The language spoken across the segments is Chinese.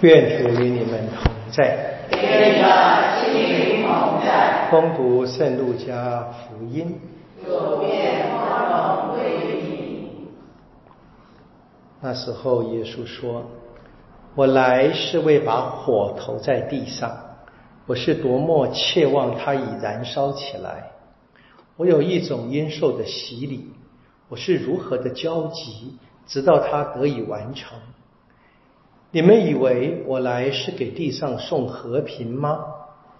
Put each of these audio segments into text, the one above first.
愿主与你们同在。愿着心灵同在。恭读圣路加福音。主愿光荣归你。那时候，耶稣说：“我来是为把火投在地上，我是多么切望它已燃烧起来。我有一种应受的洗礼，我是如何的焦急，直到它得以完成。”你们以为我来是给地上送和平吗？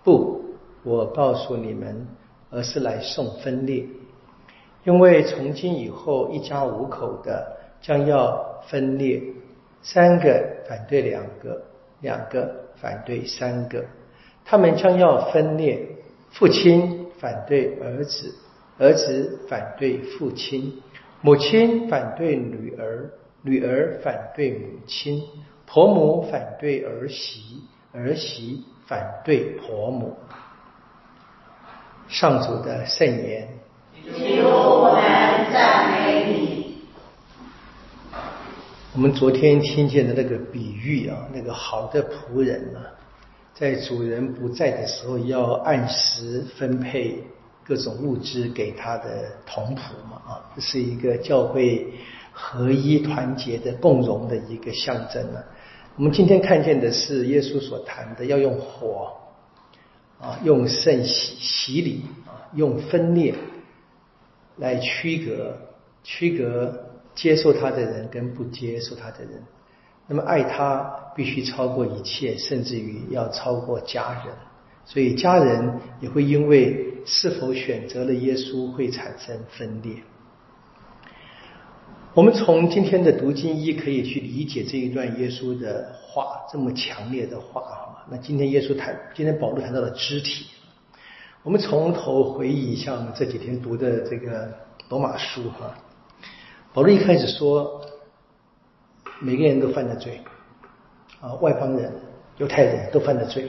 不，我告诉你们，而是来送分裂。因为从今以后，一家五口的将要分裂，三个反对两个，两个反对三个，他们将要分裂。父亲反对儿子，儿子反对父亲，母亲反对女儿，女儿反对母亲。婆母反对儿媳，儿媳反对婆母。上主的圣言。基督，我们赞美你。我们昨天听见的那个比喻啊，那个好的仆人呢，在主人不在的时候，要按时分配各种物资给他的同仆嘛啊，这是一个教会合一团结的共荣的一个象征呢。我们今天看见的是耶稣所谈的，要用火啊，用圣洗洗礼啊，用分裂来区隔区隔接受他的人跟不接受他的人。那么爱他必须超过一切，甚至于要超过家人。所以家人也会因为是否选择了耶稣，会产生分裂。我们从今天的读经一可以去理解这一段耶稣的话，这么强烈的话啊。那今天耶稣谈，今天保罗谈到了肢体。我们从头回忆一下我们这几天读的这个罗马书哈。保罗一开始说，每个人都犯了罪啊，外邦人、犹太人都犯了罪。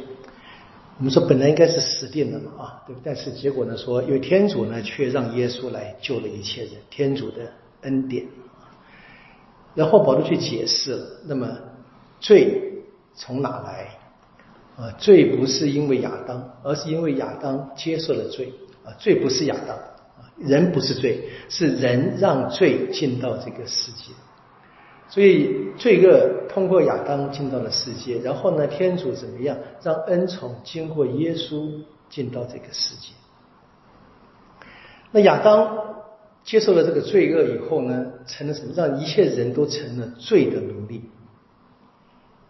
我们说本来应该是死定了嘛啊，对不？但是结果呢，说因为天主呢，却让耶稣来救了一切人，天主的恩典。然后保罗去解释了，那么罪从哪来？啊，罪不是因为亚当，而是因为亚当接受了罪。啊，罪不是亚当，啊，人不是罪，是人让罪进到这个世界。所以罪恶通过亚当进到了世界，然后呢，天主怎么样让恩宠经过耶稣进到这个世界？那亚当。接受了这个罪恶以后呢，成了什么？让一切人都成了罪的奴隶。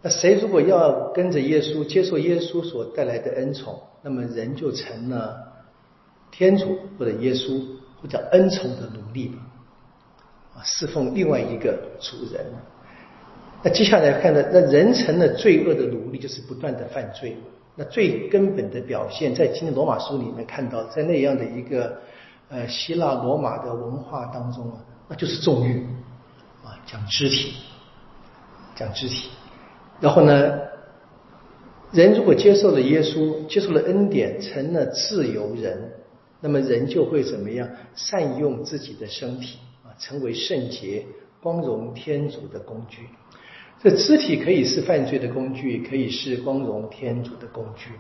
那谁如果要跟着耶稣，接受耶稣所带来的恩宠，那么人就成了天主或者耶稣或者恩宠的奴隶啊，侍奉另外一个主人。那接下来看的，那人成了罪恶的奴隶，就是不断的犯罪。那最根本的表现，在今天罗马书里面看到，在那样的一个。呃，希腊罗马的文化当中啊，那就是纵欲啊，讲肢体，讲肢体。然后呢，人如果接受了耶稣，接受了恩典，成了自由人，那么人就会怎么样？善用自己的身体啊，成为圣洁、光荣天主的工具。这肢体可以是犯罪的工具，可以是光荣天主的工具，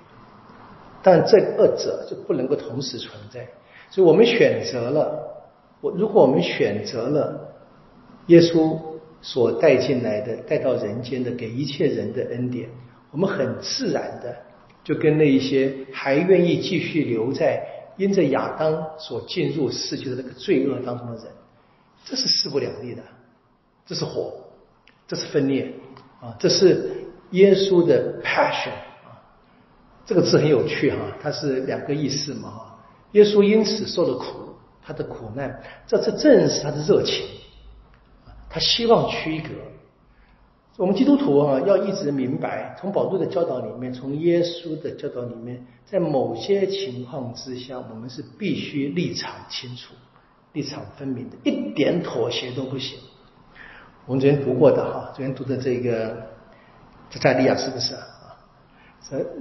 但这二者就不能够同时存在。所以我们选择了，我如果我们选择了耶稣所带进来的、带到人间的、给一切人的恩典，我们很自然的就跟那一些还愿意继续留在因着亚当所进入世界的那个罪恶当中的人，这是势不两立的，这是火，这是分裂啊，这是耶稣的 passion 啊，这个字很有趣哈，它是两个意思嘛哈。耶稣因此受了苦，他的苦难，这这正是他的热情，他希望区隔。我们基督徒啊，要一直明白，从保罗的教导里面，从耶稣的教导里面，在某些情况之下，我们是必须立场清楚、立场分明的，一点妥协都不行。我们昨天读过的哈，昨天读的这个在利亚是不是啊？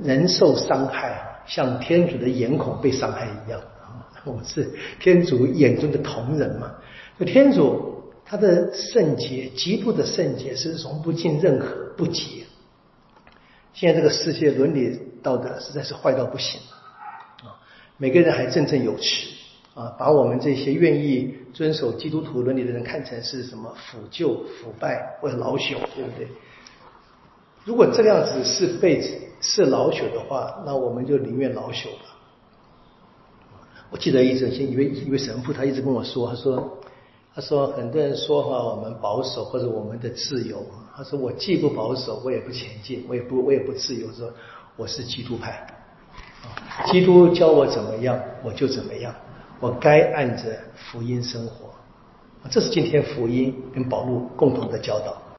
人受伤害。像天主的眼孔被伤害一样啊！我是天主眼中的瞳人嘛。就天主他的圣洁，极度的圣洁是融不进任何不洁现在这个世界伦理道德实在是坏到不行啊！每个人还振振有词啊，把我们这些愿意遵守基督徒伦理的人看成是什么腐旧、腐败或者老朽，对不对？如果这样子是被是老朽的话，那我们就宁愿老朽吧。我记得一直一位一位神父，他一直跟我说，他说。他说：“很多人说哈，我们保守或者我们的自由。他说我既不保守，我也不前进，我也不我也不自由。说我是基督派，基督教我怎么样，我就怎么样。我该按着福音生活。这是今天福音跟保禄共同的教导。